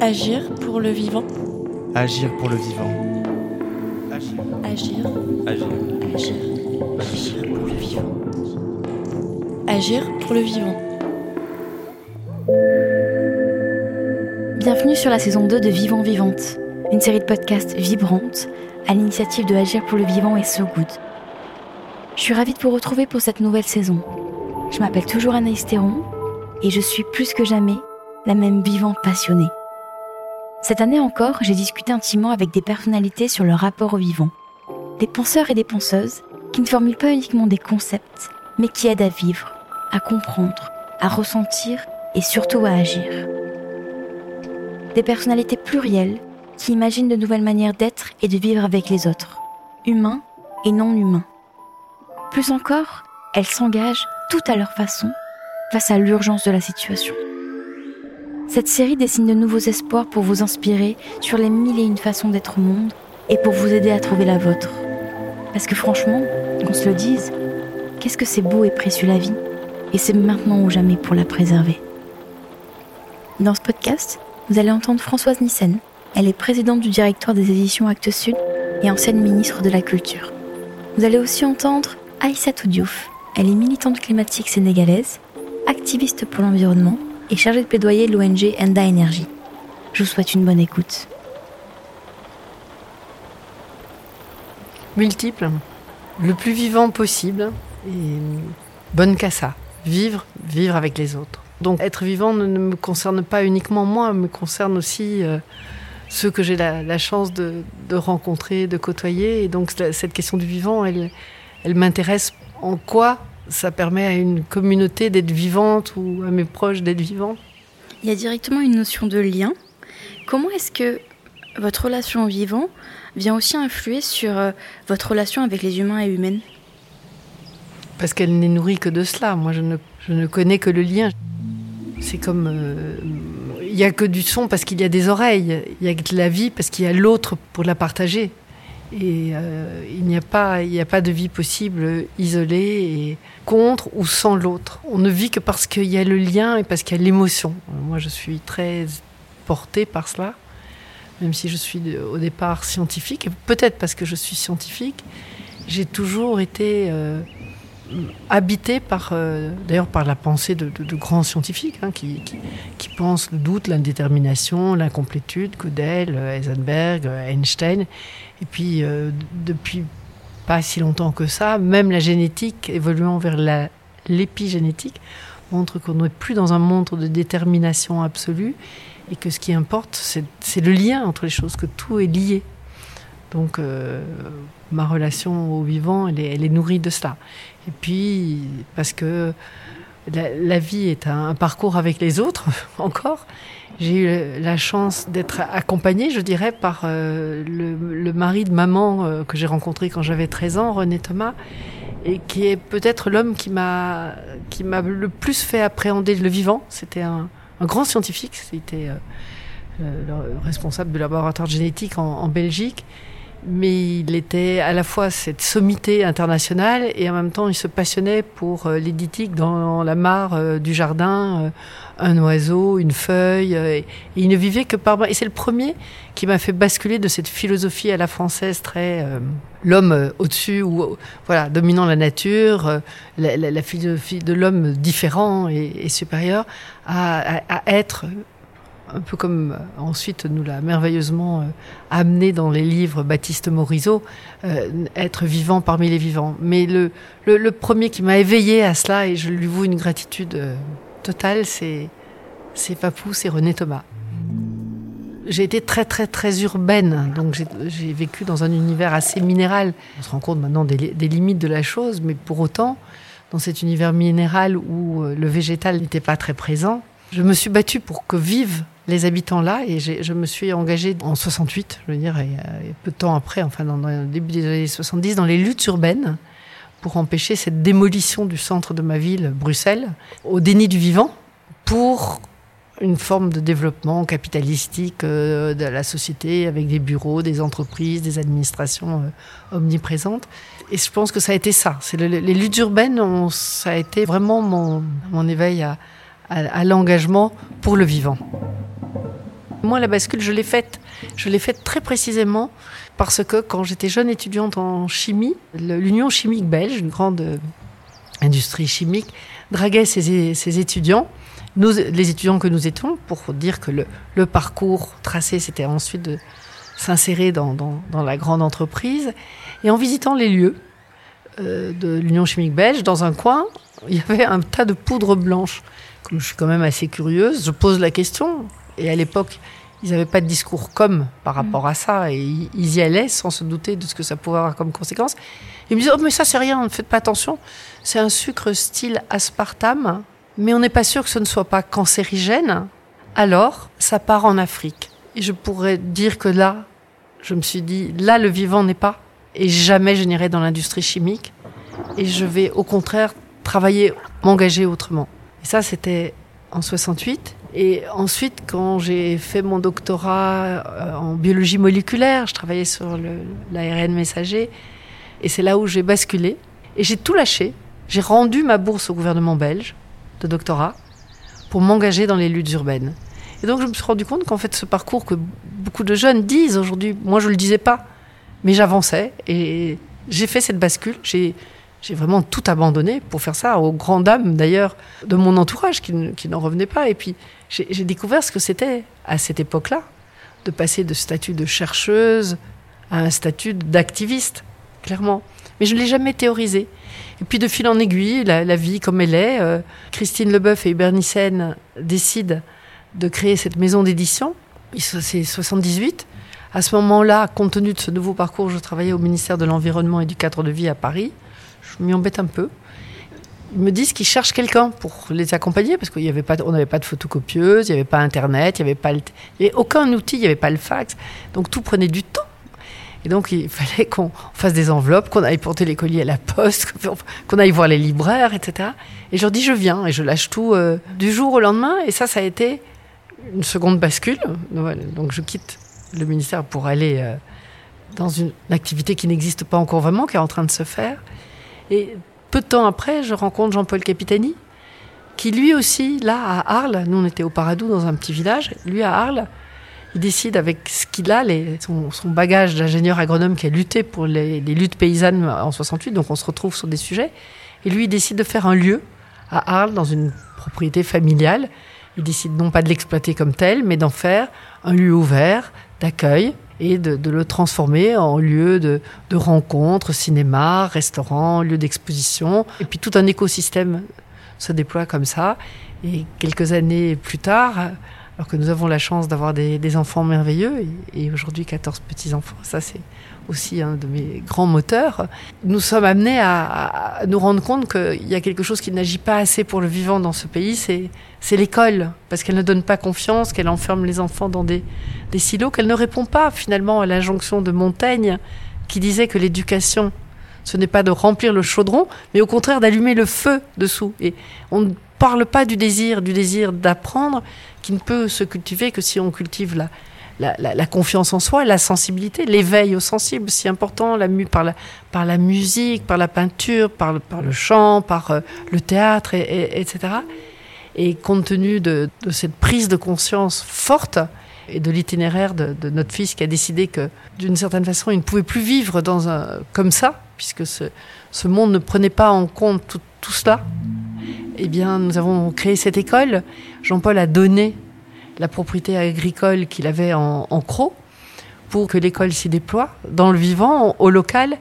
Agir pour le vivant. Agir pour le vivant. Agir. Agir. Agir. Agir pour le vivant. Agir pour le vivant. Bienvenue sur la saison 2 de Vivant Vivante, une série de podcasts vibrantes à l'initiative de Agir pour le vivant et So Good. Je suis ravie de vous retrouver pour cette nouvelle saison. Je m'appelle toujours Anaïs Théron et je suis plus que jamais la même vivante passionnée. Cette année encore, j'ai discuté intimement avec des personnalités sur leur rapport au vivant. Des penseurs et des penseuses qui ne formulent pas uniquement des concepts, mais qui aident à vivre, à comprendre, à ressentir et surtout à agir. Des personnalités plurielles qui imaginent de nouvelles manières d'être et de vivre avec les autres, humains et non humains. Plus encore, elles s'engagent tout à leur façon face à l'urgence de la situation. Cette série dessine de nouveaux espoirs pour vous inspirer sur les mille et une façons d'être au monde et pour vous aider à trouver la vôtre. Parce que franchement, qu'on se le dise, qu'est-ce que c'est beau et précieux la vie Et c'est maintenant ou jamais pour la préserver. Dans ce podcast, vous allez entendre Françoise Nissen. Elle est présidente du directoire des éditions Actes Sud et ancienne ministre de la Culture. Vous allez aussi entendre Aïssatou Diouf. Elle est militante climatique sénégalaise, activiste pour l'environnement et chargée de plaidoyer l'ONG Enda Energy. Je vous souhaite une bonne écoute. Multiple, le plus vivant possible et bonne cassa. Vivre, vivre avec les autres. Donc être vivant ne, me concerne pas uniquement moi, me concerne aussi euh, ceux que j'ai la, chance de, rencontrer, de côtoyer. Et donc cette question du vivant, elle m'intéresse en quoi ça permet à une communauté d'être vivante ou à mes proches d'être vivants. Il y a directement une notion de lien. Comment est-ce que votre relation au vivant vient aussi influer sur euh, votre relation avec les humains et humaines? Parce qu'elle n'est nourrie que de cela. Moi, je ne, je ne connais que le lien. C'est comme... Euh, il n'y a que du son parce qu'il y a des oreilles. Il y a de la vie parce qu'il y a l'autre pour la partager. Et euh, il n'y a pas, a pas de vie possible isolée et contre ou sans l'autre. On ne vit que parce qu'il y a le lien et parce qu'il y a l'émotion. Moi, je suis très portée par cela, même si je suis au départ scientifique, et peut-être parce que je suis scientifique, j'ai toujours été euh, habité par, euh, d'ailleurs, par la pensée de, grands scientifiques hein, qui, pensent le doute, l'indétermination, l'incomplétude, Gödel, Heisenberg, Einstein. Et puis, euh, depuis pas si longtemps que ça, même la génétique évoluant vers l'épigénétique montre qu'on n'est plus dans un monde de détermination absolue et que ce qui importe, c'est, le lien entre les choses, que tout est lié. Donc, euh, ma relation au vivant, elle est, nourrie de cela. Et puis, parce que la, vie est un, parcours avec les autres, encore, j'ai eu la chance d'être accompagnée, je dirais, par euh, le, mari de maman euh, que j'ai rencontré quand j'avais 13 ans, René Thomas, et qui est peut-être l'homme qui m'a le plus fait appréhender le vivant. C'était un, grand scientifique, c'était euh, le responsable du laboratoire de génétique en Belgique mais il était à la fois cette sommité internationale et en même temps il se passionnait pour euh, l'éditique dans la mare euh, du jardin, euh, un oiseau, une feuille, euh, et, il ne vivait que par... Et c'est le premier qui m'a fait basculer de cette philosophie à la française très... L'homme au-dessus, ou voilà, dominant la nature, la, philosophie de l'homme différent et, supérieur, à être un peu comme euh, ensuite nous l'a merveilleusement euh, amené dans les livres Baptiste Morisot, euh, être vivant parmi les vivants. Mais le, le, le premier qui m'a éveillé à cela, et je lui voue une gratitude totale, c'est Papou, c'est René Thomas. J'ai été très très très urbaine, donc j'ai vécu dans un univers assez minéral. On se rend compte maintenant des, des limites de la chose, mais pour autant, dans cet univers minéral où le végétal n'était pas très présent, je me suis battue pour que vivent les habitants là et je me suis engagée en 68, je veux dire, et, et peu de temps après, enfin dans, le début des années 70, dans les luttes urbaines pour empêcher cette démolition du centre de ma ville, Bruxelles, au déni du vivant, pour une forme de développement capitalistique euh, de la société avec des bureaux, des entreprises, des administrations euh, omniprésentes. Et je pense que ça a été ça. C'est le, les luttes urbaines, ça a été vraiment mon, éveil à l'engagement pour le vivant. Moi, la bascule, je l'ai faite. Je l'ai faite très précisément parce que quand j'étais jeune étudiante en chimie, l'Union chimique belge, une grande euh, industrie chimique, draguait ses, étudiants, nous, les étudiants que nous étions, pour dire que le, parcours tracé, c'était ensuite de s'insérer dans, la grande entreprise. Et en visitant les lieux euh, de l'Union chimique belge, dans un coin, il y avait un tas de poudre blanche. Comme je suis quand même assez curieuse, je pose la question. Et à l'époque, ils n'avaient pas de discours comme par rapport à ça et ils y allaient sans se douter de ce que ça pouvait avoir comme conséquence. Ils me disaient oh, mais ça c'est rien, ne faites pas attention, c'est un sucre style aspartame, mais on n'est pas sûr que ce ne soit pas cancérigène. Alors ça part en Afrique. Et je pourrais dire que là, je me suis dit là le vivant n'est pas et jamais je n'irai dans l'industrie chimique et je vais au contraire travailler, m'engager autrement. Et ça c'était en 68 et ensuite, quand j'ai fait mon doctorat euh, en biologie moléculaire, je travaillais sur l'ARN messager, et c'est là où j'ai basculé. Et j'ai tout lâché. J'ai rendu ma bourse au gouvernement belge de doctorat pour m'engager dans les luttes urbaines. Et donc je me suis rendu compte qu'en fait ce parcours que beaucoup de jeunes disent aujourd'hui, moi je ne le disais pas, mais j'avançais et j'ai fait cette bascule. J'ai vraiment tout abandonné pour faire ça, aux grandes dames d'ailleurs de mon entourage qui, n'en revenaient pas. Et puis j'ai découvert ce que c'était à cette époque-là, de passer de statut de chercheuse à un statut d'activiste, clairement. Mais je ne l'ai jamais théorisé. Et puis de fil en aiguille, la, vie comme elle est, euh, Christine Leboeuf et Hubert Nissen décident de créer cette maison d'édition. C'est 78. À ce moment-là, compte tenu de ce nouveau parcours, je travaillais au ministère de l'Environnement et du cadre de vie à Paris je m'y embête un peu. Ils me disent qu'ils cherchent quelqu'un pour les accompagner parce qu'on n'avait pas, de photocopieuse, il n'y avait pas Internet, il n'y avait pas, aucun outil, il n'y avait pas le fax. Donc tout prenait du temps. Et donc il fallait qu'on fasse des enveloppes, qu'on aille porter les colis à la poste, qu'on aille voir les libraires, etc. Et je leur dis je viens et je lâche tout euh, du jour au lendemain. Et ça, ça a été une seconde bascule. Donc je quitte le ministère pour aller euh, dans une activité qui n'existe pas encore vraiment, qui est en train de se faire. Et peu de temps après, je rencontre Jean-Paul Capitani, qui lui aussi, là, à Arles, nous on était au Paradou dans un petit village, lui à Arles, il décide avec ce qu'il a, son, bagage d'ingénieur agronome qui a lutté pour les, luttes paysannes en 68, donc on se retrouve sur des sujets, et lui il décide de faire un lieu à Arles dans une propriété familiale. Il décide non pas de l'exploiter comme tel, mais d'en faire un lieu ouvert, d'accueil, et de, le transformer en lieu de, rencontres, cinéma, restaurant, lieu d'exposition. Et puis tout un écosystème se déploie comme ça. Et quelques années plus tard, alors que nous avons la chance d'avoir des, enfants merveilleux, et, aujourd'hui 14 petits-enfants, ça c'est aussi un de mes grands moteurs, nous sommes amenés à, nous rendre compte qu'il y a quelque chose qui n'agit pas assez pour le vivant dans ce pays, c'est l'école, parce qu'elle ne donne pas confiance, qu'elle enferme les enfants dans des, silos, qu'elle ne répond pas finalement à l'injonction de Montaigne qui disait que l'éducation, ce n'est pas de remplir le chaudron, mais au contraire d'allumer le feu dessous. Et on ne parle pas du désir, du désir d'apprendre, qui ne peut se cultiver que si on cultive la, la, confiance en soi, la sensibilité, l'éveil au sensible, si important, la, par, la, par la musique, par la peinture, par le, chant, par euh, le théâtre, et, etc. Et compte tenu de, cette prise de conscience forte et de l'itinéraire de, notre fils qui a décidé que, d'une certaine façon, il ne pouvait plus vivre dans un, comme ça, puisque ce, ce monde ne prenait pas en compte tout, tout cela, eh bien, nous avons créé cette école. Jean-Paul a donné la propriété agricole qu'il avait en, en Croc pour que l'école s'y déploie dans le vivant, au local,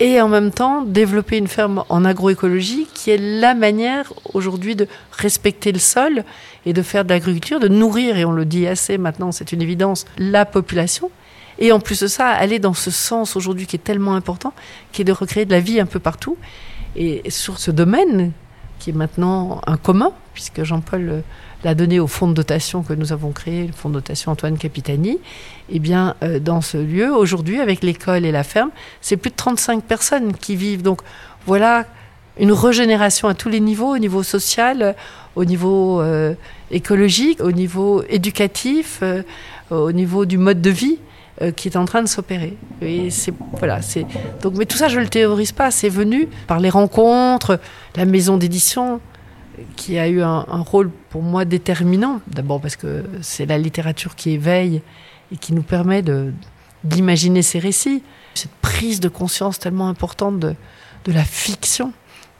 et en même temps développer une ferme en agroécologie qui est la manière aujourd'hui de respecter le sol et de faire de l'agriculture, de nourrir, et on le dit assez maintenant, c'est une évidence, la population. Et en plus de ça, aller dans ce sens aujourd'hui qui est tellement important, qui est de recréer de la vie un peu partout. Et sur ce domaine, qui est maintenant un commun, puisque Jean-Paul l'a donné au fonds de dotation que nous avons créé, le fonds de dotation Antoine Capitani, eh bien, euh, dans ce lieu, aujourd'hui, avec l'école et la ferme, c'est plus de 35 personnes qui vivent. Donc, voilà une régénération à tous les niveaux, au niveau social, au niveau euh, écologique, au niveau éducatif, euh, au niveau du mode de vie qui est en train de s'opérer. Et c'est voilà, c'est donc mais tout ça je le théorise pas, c'est venu par les rencontres, la maison d'édition, qui a eu un, rôle pour moi déterminant. D'abord parce que c'est la littérature qui éveille et qui nous permet d'imaginer ces récits. Cette prise de conscience tellement importante de, la fiction,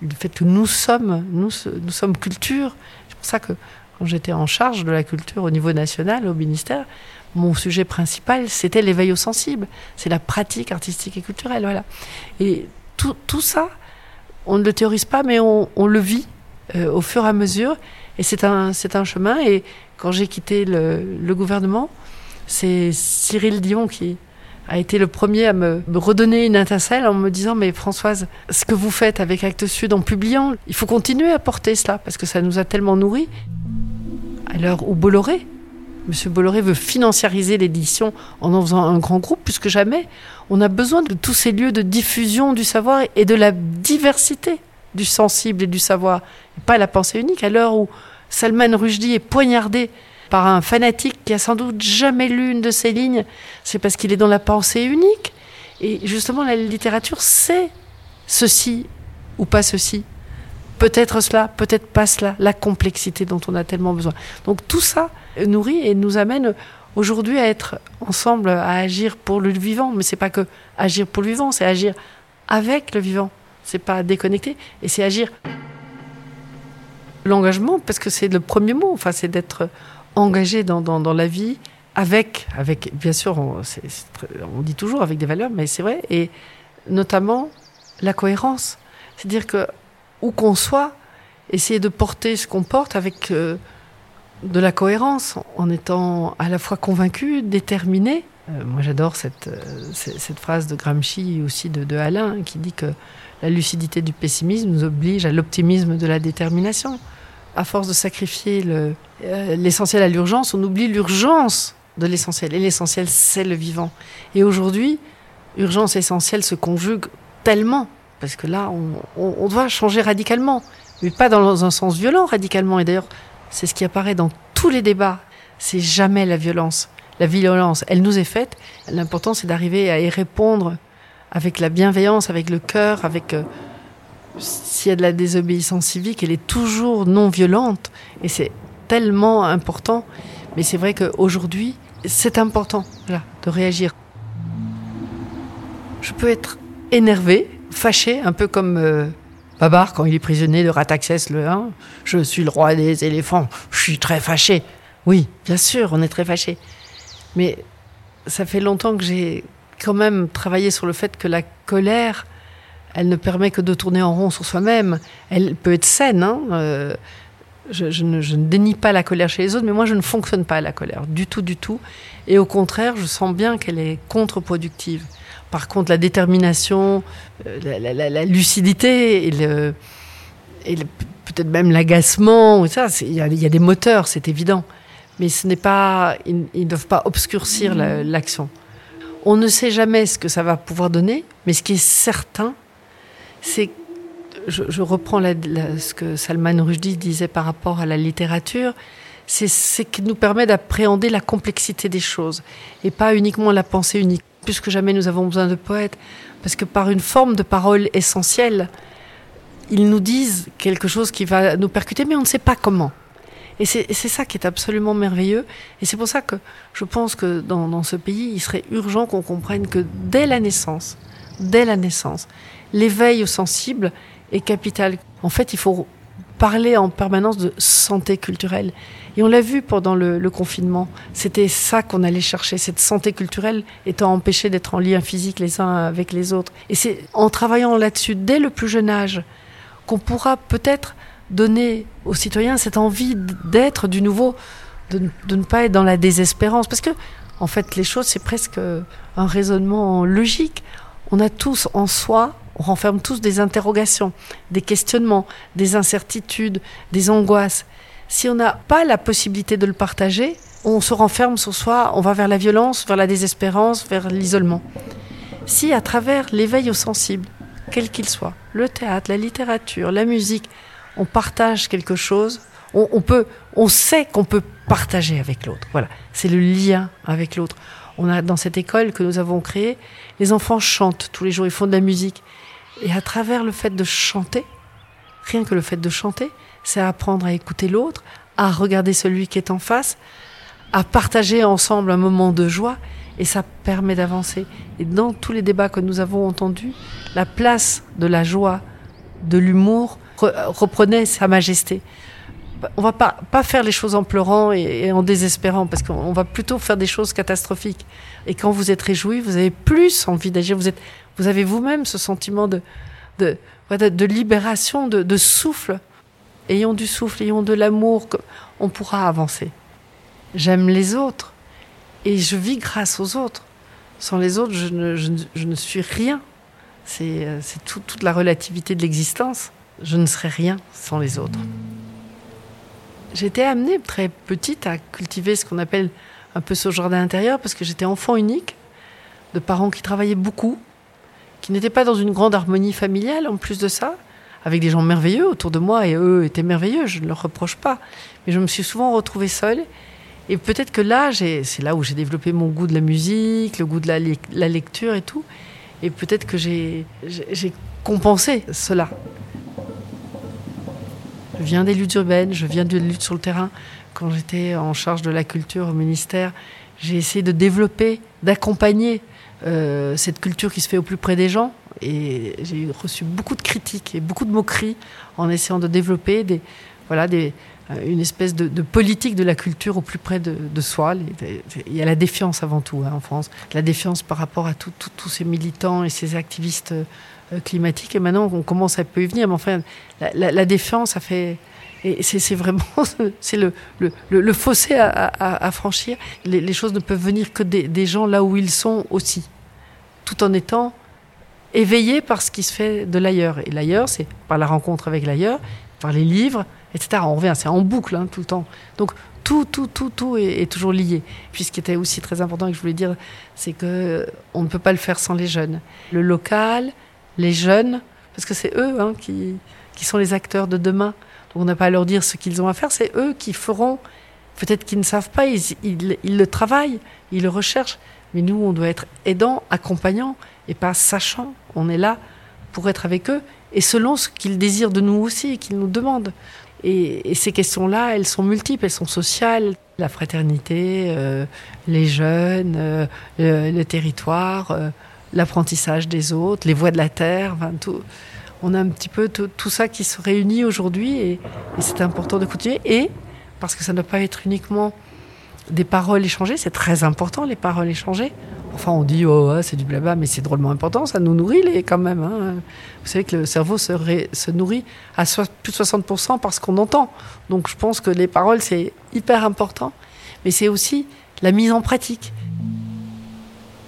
du fait que nous sommes, nous, sommes culture. C'est pour ça que quand j'étais en charge de la culture au niveau national, au ministère, mon sujet principal, c'était l'éveil au sensible. C'est la pratique artistique et culturelle. Voilà. Et tout, tout ça, on ne le théorise pas, mais on le vit euh, au fur et à mesure. Et c'est un, c'est un chemin. Et quand j'ai quitté le, gouvernement, c'est Cyril Dion qui a été le premier à me, me redonner une étincelle en me disant Mais Françoise, ce que vous faites avec Actes Sud en publiant, il faut continuer à porter cela parce que ça nous a tellement nourris. À l'heure où Bolloré, Monsieur Bolloré veut financiariser l'édition en en faisant un grand groupe, plus que jamais, on a besoin de tous ces lieux de diffusion du savoir et de la diversité du sensible et du savoir, et pas la pensée unique. À l'heure où Salman Rushdie est poignardé par un fanatique qui a sans doute jamais lu une de ses lignes, c'est parce qu'il est dans la pensée unique. Et justement, la littérature, c'est ceci ou pas ceci. Peut-être cela, peut-être pas cela, la complexité dont on a tellement besoin. Donc tout ça nourrit et nous amène aujourd'hui à être ensemble, à agir pour le vivant. Mais c'est pas que agir pour le vivant, c'est agir avec le vivant. C'est pas déconnecter et c'est agir. L'engagement, parce que c'est le premier mot, enfin, c'est d'être engagé dans, dans, la vie avec, avec bien sûr, on, on dit toujours avec des valeurs, mais c'est vrai, et notamment la cohérence. C'est-à-dire que où qu'on soit, essayer de porter ce qu'on porte avec euh, de la cohérence, en étant à la fois convaincu, déterminé. Euh, moi, j'adore cette, euh, cette phrase de Gramsci aussi de Alain qui dit que la lucidité du pessimisme nous oblige à l'optimisme de la détermination. À force de sacrifier euh, l'essentiel à l'urgence, on oublie l'urgence de l'essentiel. Et l'essentiel, c'est le vivant. Et aujourd'hui, urgence et essentiel se conjuguent tellement parce que là, on, on, doit changer radicalement, mais pas dans un sens violent radicalement. Et d'ailleurs, c'est ce qui apparaît dans tous les débats. C'est jamais la violence. La violence, elle nous est faite. L'important, c'est d'arriver à y répondre avec la bienveillance, avec le cœur, avec euh, s'il y a de la désobéissance civique, elle est toujours non violente. Et c'est tellement important. Mais c'est vrai qu'aujourd'hui, c'est important là, de réagir. Je peux être énervé, fâché, un peu comme euh, Babar quand il est prisonnier de Rataxès le 1. Je suis le roi des éléphants, je suis très fâché. Oui, bien sûr, on est très fâché. Mais ça fait longtemps que j'ai quand même travaillé sur le fait que la colère, elle ne permet que de tourner en rond sur soi-même. Elle peut être saine. Hein euh, je, je, ne, je, ne, dénie pas la colère chez les autres, mais moi, je ne fonctionne pas à la colère, du tout, du tout. Et au contraire, je sens bien qu'elle est contre-productive. Par contre, la détermination, euh, la, la, la lucidité et, le, et le, peut-être même l'agacement, il y, y, a des moteurs, c'est évident. Mais ce n'est pas, ils ne doivent pas obscurcir l'action. On ne sait jamais ce que ça va pouvoir donner, mais ce qui est certain, c'est je, je, reprends ce que Salman Rushdie disait par rapport à la littérature, c'est ce qui nous permet d'appréhender la complexité des choses et pas uniquement la pensée unique. Plus que jamais, nous avons besoin de poètes parce que par une forme de parole essentielle, ils nous disent quelque chose qui va nous percuter, mais on ne sait pas comment. Et c'est ça qui est absolument merveilleux. Et c'est pour ça que je pense que dans, ce pays, il serait urgent qu'on comprenne que dès la naissance, dès la naissance, l'éveil sensible est capital. En fait, il faut parler en permanence de santé culturelle. Et on l'a vu pendant le, le confinement. C'était ça qu'on allait chercher, cette santé culturelle étant empêchée d'être en lien physique les uns avec les autres. Et c'est en travaillant là-dessus dès le plus jeune âge qu'on pourra peut-être donner aux citoyens cette envie d'être du nouveau, de, de, ne pas être dans la désespérance. Parce que, en fait, les choses, c'est presque un raisonnement logique. On a tous en soi on renferme tous des interrogations, des questionnements, des incertitudes, des angoisses. Si on n'a pas la possibilité de le partager, on se renferme sur soi, on va vers la violence, vers la désespérance, vers l'isolement. Si à travers l'éveil au sensible, quel qu'il soit, le théâtre, la littérature, la musique, on partage quelque chose, on, on peut, on sait qu'on peut partager avec l'autre. Voilà, c'est le lien avec l'autre. On a dans cette école que nous avons créée, les enfants chantent tous les jours, ils font de la musique. Et à travers le fait de chanter, rien que le fait de chanter, c'est apprendre à écouter l'autre, à regarder celui qui est en face, à partager ensemble un moment de joie, et ça permet d'avancer. Et dans tous les débats que nous avons entendus, la place de la joie, de l'humour, reprenait sa majesté. On va pas, pas faire les choses en pleurant et, en désespérant, parce qu'on va plutôt faire des choses catastrophiques. Et quand vous êtes réjoui, vous avez plus envie d'agir. Vous, êtes, vous avez vous-même ce sentiment de, de, de libération, de, de souffle. Ayons du souffle, ayons de l'amour, on pourra avancer. J'aime les autres et je vis grâce aux autres. Sans les autres, je ne, je, je ne suis rien. C'est euh, tout, toute la relativité de l'existence. Je ne serais rien sans les autres. J'étais amenée très petite à cultiver ce qu'on appelle un peu ce jardin intérieur parce que j'étais enfant unique, de parents qui travaillaient beaucoup, qui n'étaient pas dans une grande harmonie familiale en plus de ça, avec des gens merveilleux autour de moi et eux étaient merveilleux, je ne leur reproche pas. Mais je me suis souvent retrouvée seule et peut-être que là, c'est là où j'ai développé mon goût de la musique, le goût de la, la lecture et tout. Et peut-être que j'ai compensé cela. Je viens des luttes urbaines, je viens de lutte sur le terrain. Quand j'étais en charge de la culture au ministère, j'ai essayé de développer, d'accompagner euh, cette culture qui se fait au plus près des gens. Et j'ai reçu beaucoup de critiques et beaucoup de moqueries en essayant de développer des, voilà, des, euh, une espèce de, politique de la culture au plus près de, soi. Il y a la défiance avant tout hein, en France, la défiance par rapport à tous ces militants et ces activistes euh, climatiques. Et maintenant, on commence à peu y venir, mais enfin, la, défiance, ça fait. Et c'est vraiment c'est le, fossé à, franchir. Les, choses ne peuvent venir que des gens là où ils sont aussi, tout en étant éveillés par ce qui se fait de l'ailleurs. Et l'ailleurs, c'est par la rencontre avec l'ailleurs, par les livres, etc. On revient, c'est en boucle hein, tout le temps. Donc tout, tout, tout, tout est, toujours lié. Puis ce qui était aussi très important et que je voulais dire, c'est que on ne peut pas le faire sans les jeunes. Le local, les jeunes, parce que c'est eux hein, qui, qui sont les acteurs de demain. Donc on n'a pas à leur dire ce qu'ils ont à faire, c'est eux qui feront. Peut-être qu'ils ne savent pas, ils, ils, ils, le travaillent, ils le recherchent. Mais nous, on doit être aidants, accompagnants et pas sachant. On est là pour être avec eux et selon ce qu'ils désirent de nous aussi et qu'ils nous demandent. Et, ces questions-là, elles sont multiples, elles sont sociales. La fraternité, euh, les jeunes, euh, le, territoire, euh, l'apprentissage des autres, les voies de la terre. On a un petit peu tout, ça qui se réunit aujourd'hui et c'est important de continuer. Et parce que ça ne doit pas être uniquement des paroles échangées, c'est très important les paroles échangées. Enfin, on dit, oh, c'est du blabla, mais c'est drôlement important, ça nous nourrit les, quand même. Hein. Vous savez que le cerveau se, nourrit à plus de 60% parce qu'on entend. Donc je pense que les paroles, c'est hyper important, mais c'est aussi la mise en pratique.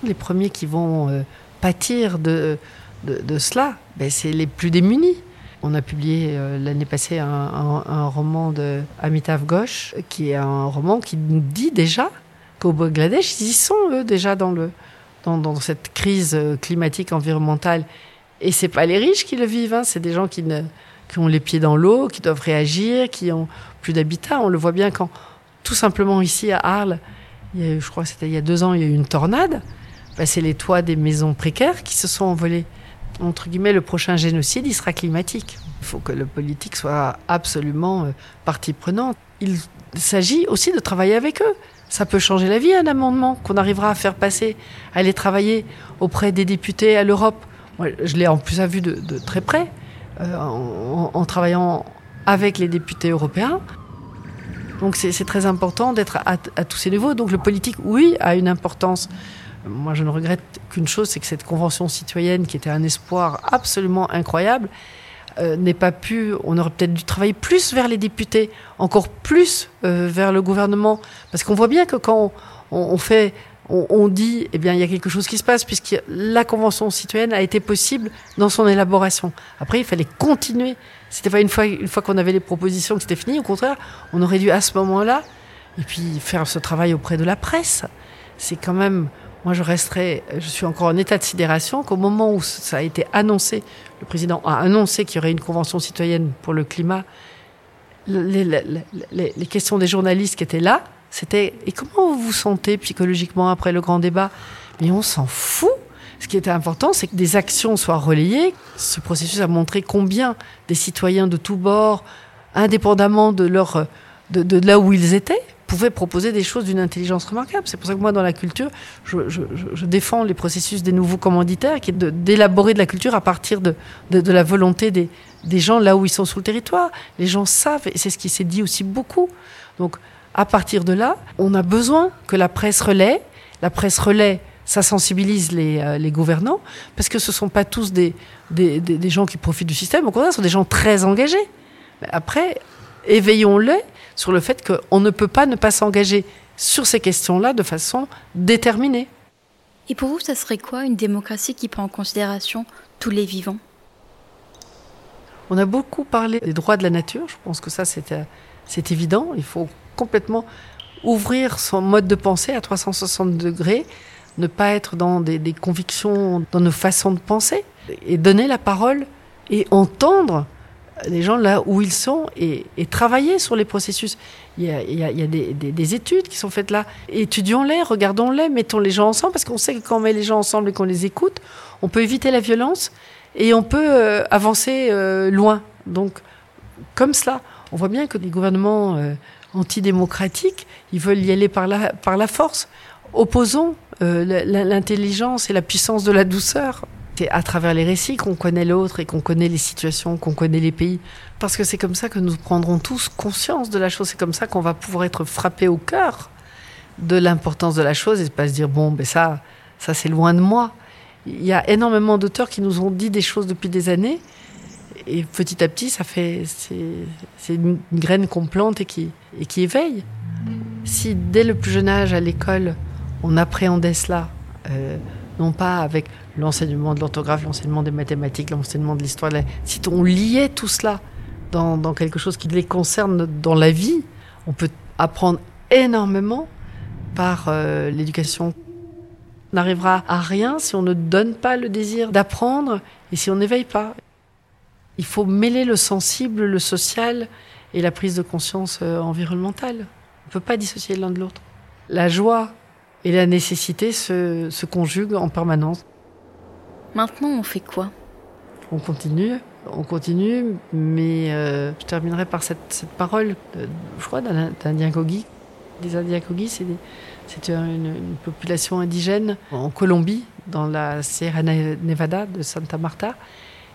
Les premiers qui vont euh, pâtir de, de, cela, ben, c'est les plus démunis. On a publié euh, l'année passée un, un, roman de Amitav Ghosh, qui est un roman qui nous dit déjà qu'au Bangladesh, ils y sont, eux, déjà dans, le, dans, cette crise euh, climatique, environnementale. Et c'est pas les riches qui le vivent, hein, c'est des gens qui, ont les pieds dans l'eau, qui doivent réagir, qui ont plus d'habitat. On le voit bien quand, tout simplement ici à Arles, il y a je crois que c'était il y a deux ans, il y a eu une tornade. Ben, c'est les toits des maisons précaires qui se sont envolés entre guillemets, le prochain génocide, il sera climatique. Il faut que le politique soit absolument euh, partie prenante. Il s'agit aussi de travailler avec eux. Ça peut changer la vie, un amendement qu'on arrivera à faire passer, à aller travailler auprès des députés à l'Europe. je l'ai en plus à vue de, très près, euh, en, travaillant avec les députés européens. Donc c'est très important d'être à, à, tous ces niveaux. Donc le politique, oui, a une importance moi, je ne regrette qu'une chose, c'est que cette convention citoyenne, qui était un espoir absolument incroyable, euh, n'ait pas pu. On aurait peut-être dû travailler plus vers les députés, encore plus euh, vers le gouvernement, parce qu'on voit bien que quand on, fait, on, dit, eh bien, il y a quelque chose qui se passe, puisque la convention citoyenne a été possible dans son élaboration. Après, il fallait continuer. C'était pas une fois, une fois qu'on avait les propositions que c'était fini. Au contraire, on aurait dû à ce moment-là, et puis faire ce travail auprès de la presse. C'est quand même moi, je resterai, je suis encore en état de sidération qu'au moment où ça a été annoncé, le président a annoncé qu'il y aurait une convention citoyenne pour le climat, les, questions des journalistes qui étaient là, c'était et comment vous vous sentez psychologiquement après le grand débat? Mais on s'en fout. Ce qui était important, c'est que des actions soient relayées. Ce processus a montré combien des citoyens de tous bords indépendamment de, leur, de là où ils étaient, pouvaient proposer des choses d'une intelligence remarquable. C'est pour ça que moi, dans la culture, je, défends les processus des nouveaux commanditaires, qui est d'élaborer de, la culture à partir de, de la volonté des, des gens là où ils sont sur le territoire. Les gens savent, et c'est ce qui s'est dit aussi beaucoup. Donc, à partir de là, on a besoin que la presse relaie. La presse relaie, ça sensibilise les, euh, les gouvernants, parce que ce ne sont pas tous des, des, des, des, gens qui profitent du système, au contraire, ce sont des gens très engagés. Après, éveillons-les sur le fait qu'on ne peut pas ne pas s'engager sur ces questions-là de façon déterminée. Et pour vous, ça serait quoi une démocratie qui prend en considération tous les vivants? On a beaucoup parlé des droits de la nature, je pense que ça c'est évident, il faut complètement ouvrir son mode de pensée à 360 degrés, ne pas être dans des, des convictions, dans nos façons de penser, et donner la parole et entendre les gens là où ils sont et, travailler sur les processus. Il y a, des, des, des, études qui sont faites là. Étudions-les, regardons-les, mettons les gens ensemble, parce qu'on sait que quand on met les gens ensemble et qu'on les écoute, on peut éviter la violence et on peut euh, avancer euh, loin. Donc, comme cela, on voit bien que les gouvernements euh, antidémocratiques, ils veulent y aller par la, par la force. Opposons l'intelligence et la puissance de la douceur. C'est à travers les récits qu'on connaît l'autre et qu'on connaît les situations, qu'on connaît les pays. Parce que c'est comme ça que nous prendrons tous conscience de la chose. C'est comme ça qu'on va pouvoir être frappé au cœur de l'importance de la chose et pas se dire bon, ben ça, ça c'est loin de moi. Il y a énormément d'auteurs qui nous ont dit des choses depuis des années et petit à petit, ça fait c'est une graine qu'on plante et qui et qui éveille. Si dès le plus jeune âge à l'école, on appréhendait cela, euh, non pas avec l'enseignement de l'orthographe, l'enseignement des mathématiques, l'enseignement de l'histoire, si on liait tout cela dans, quelque chose qui les concerne dans la vie, on peut apprendre énormément par euh, l'éducation. On n'arrivera à rien si on ne donne pas le désir d'apprendre et si on n'éveille pas. Il faut mêler le sensible, le social et la prise de conscience euh, environnementale. On ne peut pas dissocier l'un de l'autre. La joie et la nécessité se, se conjuguent en permanence. Maintenant, on fait quoi? On continue, on continue, mais euh, je terminerai par cette, cette parole, de, je crois, d'un Indien Kogi. Les Indiens Kogi, c'est une, une, population indigène en Colombie, dans la Sierra Nevada de Santa Marta,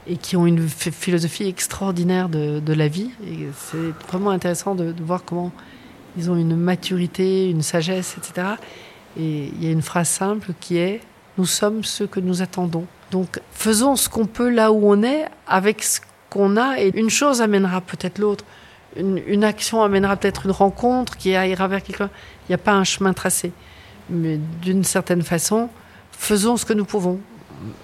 et qui ont une philosophie extraordinaire de, de la vie. Et c'est vraiment intéressant de, de voir comment ils ont une maturité, une sagesse, etc. Et il y a une phrase simple qui est Nous sommes ceux que nous attendons. Donc faisons ce qu'on peut là où on est avec ce qu'on a et une chose amènera peut-être l'autre. Une, une, action amènera peut-être une rencontre qui ira vers quelqu'un. Il n'y a pas un chemin tracé. Mais d'une certaine façon, faisons ce que nous pouvons.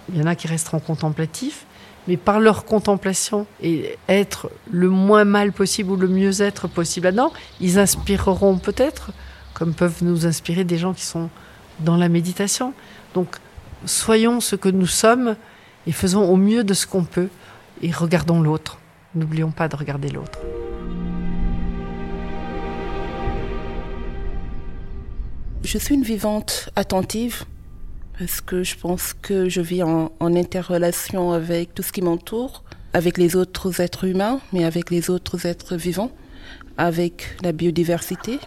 Il y en a qui resteront contemplatifs, mais par leur contemplation et être le moins mal possible ou le mieux être possible là-dedans, ils inspireront peut-être, comme peuvent nous inspirer des gens qui sont dans la méditation. Donc, soyons ce que nous sommes et faisons au mieux de ce qu'on peut et regardons l'autre. N'oublions pas de regarder l'autre. Je suis une vivante attentive parce que je pense que je vis en, interrelation avec tout ce qui m'entoure, avec les autres êtres humains, mais avec les autres êtres vivants, avec la biodiversité.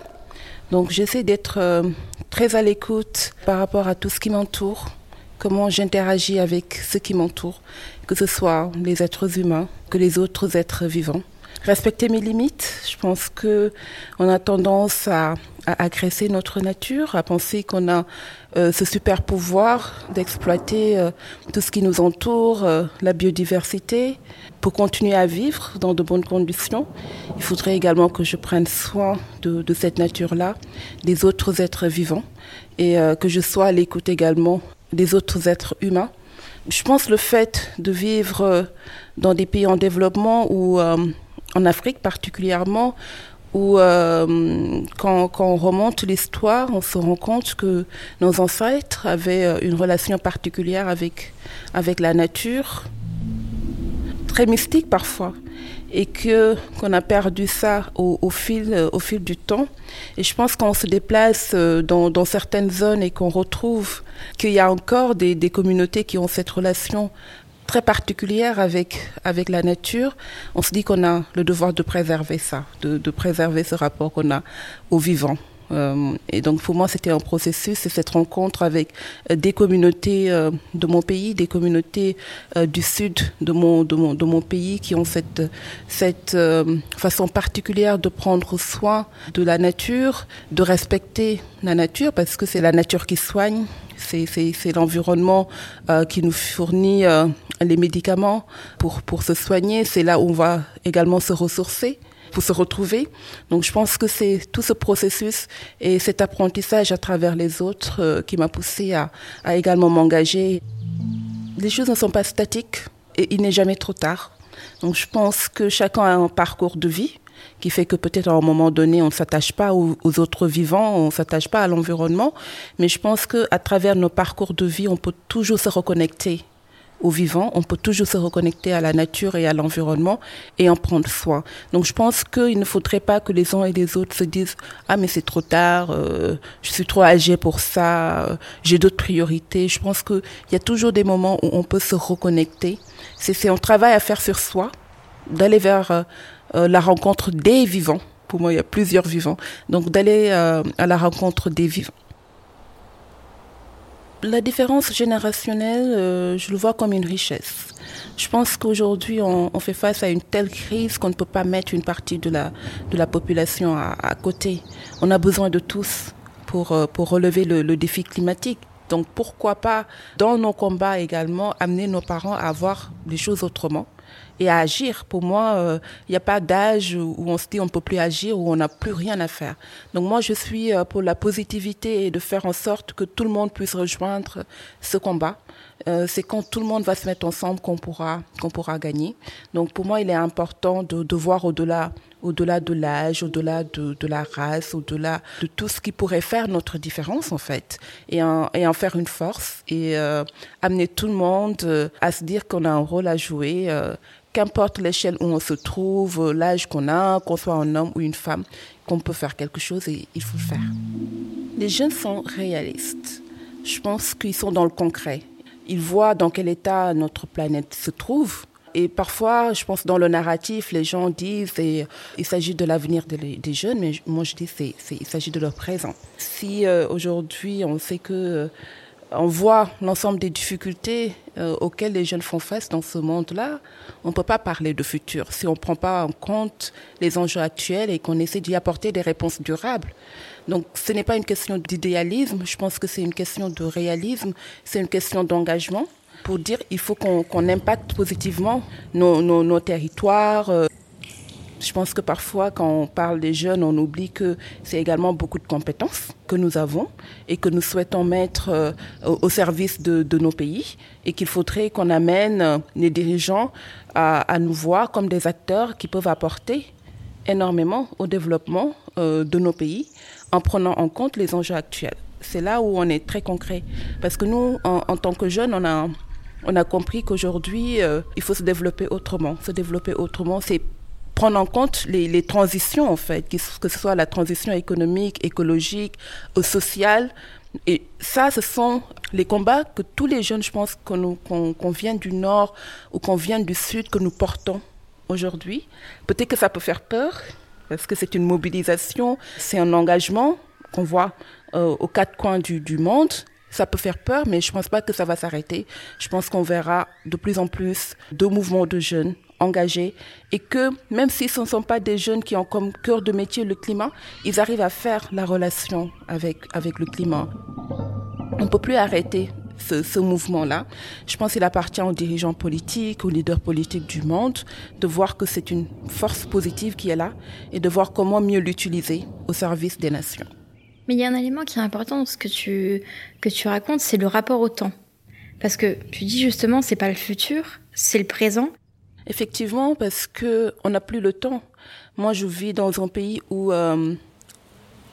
Donc j'essaie d'être euh, très à l'écoute par rapport à tout ce qui m'entoure, comment j'interagis avec ce qui m'entoure, que ce soit les êtres humains, que les autres êtres vivants. Respecter mes limites, je pense que on a tendance à, à agresser notre nature, à penser qu'on a euh, ce super pouvoir d'exploiter euh, tout ce qui nous entoure, euh, la biodiversité, pour continuer à vivre dans de bonnes conditions. Il faudrait également que je prenne soin de, de cette nature-là, des autres êtres vivants, et que je sois à l'écoute également des autres êtres humains. Je pense le fait de vivre dans des pays en développement ou en Afrique particulièrement, où euh, quand, on remonte l'histoire, on se rend compte que nos ancêtres avaient une relation particulière avec, avec la nature, très mystique parfois, et que qu'on a perdu ça au, fil, au fil du temps. Et je pense qu'on se déplace dans, dans certaines zones et qu'on retrouve qu'il y a encore des, des communautés qui ont cette relation très particulière avec, avec la nature, on se dit qu'on a le devoir de préserver ça, de, de préserver ce rapport qu'on a au vivant. Euh, et donc pour moi, c'était un processus, c'est cette rencontre avec euh, des communautés euh, de mon pays, des communautés du sud de mon, de mon, de mon pays qui ont cette, cette façon particulière de prendre soin de la nature, de respecter la nature, parce que c'est la nature qui soigne, c'est l'environnement qui nous fournit les médicaments pour, se soigner, c'est là où on va également se ressourcer pour se retrouver. Donc je pense que c'est tout ce processus et cet apprentissage à travers les autres euh, qui m'a poussé à également m'engager. Les choses ne sont pas statiques et il n'est jamais trop tard. Donc je pense que chacun a un parcours de vie qui fait que peut-être à un moment donné on ne s'attache pas aux, autres vivants, on ne s'attache pas à l'environnement, mais je pense que à travers nos parcours de vie, on peut toujours se reconnecter au vivant, on peut toujours se reconnecter à la nature et à l'environnement et en prendre soin. Donc je pense qu'il ne faudrait pas que les uns et les autres se disent ah mais c'est trop tard, euh, je suis trop âgé pour ça, euh, j'ai d'autres priorités. Je pense qu'il y a toujours des moments où on peut se reconnecter. C'est un travail à faire sur soi, d'aller vers euh, euh, la rencontre des vivants. Pour moi, il y a plusieurs vivants. Donc d'aller euh, à la rencontre des vivants. La différence générationnelle, euh, je le vois comme une richesse. Je pense qu'aujourd'hui, on, fait face à une telle crise qu'on ne peut pas mettre une partie de la, de la population à, côté. On a besoin de tous pour, pour relever le, le défi climatique. Donc pourquoi pas, dans nos combats également, amener nos parents à voir les choses autrement et à agir. Pour moi, il euh, n'y a pas d'âge où on se dit on ne peut plus agir, où on n'a plus rien à faire. Donc moi, je suis euh, pour la positivité et de faire en sorte que tout le monde puisse rejoindre ce combat. Euh, c'est quand tout le monde va se mettre ensemble qu'on pourra, qu'on pourra gagner. Donc pour moi, il est important de, de voir au-delà au-delà de l'âge, au-delà de, de, la race, au-delà de tout ce qui pourrait faire notre différence en fait, et en, et en faire une force et euh, amener tout le monde euh, à se dire qu'on a un rôle à jouer, euh, qu'importe l'échelle où on se trouve, l'âge qu'on a, qu'on soit un homme ou une femme, qu'on peut faire quelque chose et il faut le faire. Les jeunes sont réalistes. Je pense qu'ils sont dans le concret. Ils voient dans quel état notre planète se trouve et parfois, je pense dans le narratif, les gens disent et, il s'agit de l'avenir des, jeunes, mais moi je dis c'est, il s'agit de leur présent. Si euh, aujourd'hui on sait que euh, on voit l'ensemble des difficultés euh, auxquelles les jeunes font face dans ce monde-là, on ne peut pas parler de futur si on ne prend pas en compte les enjeux actuels et qu'on essaie d'y apporter des réponses durables. Donc ce n'est pas une question d'idéalisme, je pense que c'est une question de réalisme, c'est une question d'engagement pour dire il faut qu'on qu impacte positivement nos territoires. Euh, je pense que parfois, quand on parle des jeunes, on oublie que c'est également beaucoup de compétences que nous avons et que nous souhaitons mettre euh, au service de, nos pays et qu'il faudrait qu'on amène euh, les dirigeants à, nous voir comme des acteurs qui peuvent apporter énormément au développement euh, de nos pays en prenant en compte les enjeux actuels. C'est là où on est très concret. Parce que nous, en, tant que jeunes, on a compris qu'aujourd'hui, il faut se développer autrement. Se développer autrement, c'est prendre en compte les, les, transitions, en fait, que ce soit la transition économique, écologique, ou sociale. Et ça, ce sont les combats que tous les jeunes, je pense, qu'on qu qu vienne du Nord ou qu'on vienne du Sud, que nous portons aujourd'hui. Peut-être que ça peut faire peur, parce que c'est une mobilisation, c'est un engagement qu'on voit euh, aux quatre coins du, du monde. Ça peut faire peur, mais je ne pense pas que ça va s'arrêter. Je pense qu'on verra de plus en plus de mouvements de jeunes engagés et que même si ce ne sont pas des jeunes qui ont comme cœur de métier le climat, ils arrivent à faire la relation avec, avec le climat. On ne peut plus arrêter ce, ce mouvement-là. Je pense qu'il appartient aux dirigeants politiques, aux leaders politiques du monde, de voir que c'est une force positive qui est là et de voir comment mieux l'utiliser au service des nations. Mais il y a un élément qui est important dans ce que tu, que tu racontes, c'est le rapport au temps. Parce que tu dis justement, c'est pas le futur, c'est le présent. Effectivement, parce que on n'a plus le temps. Moi, je vis dans un pays où euh,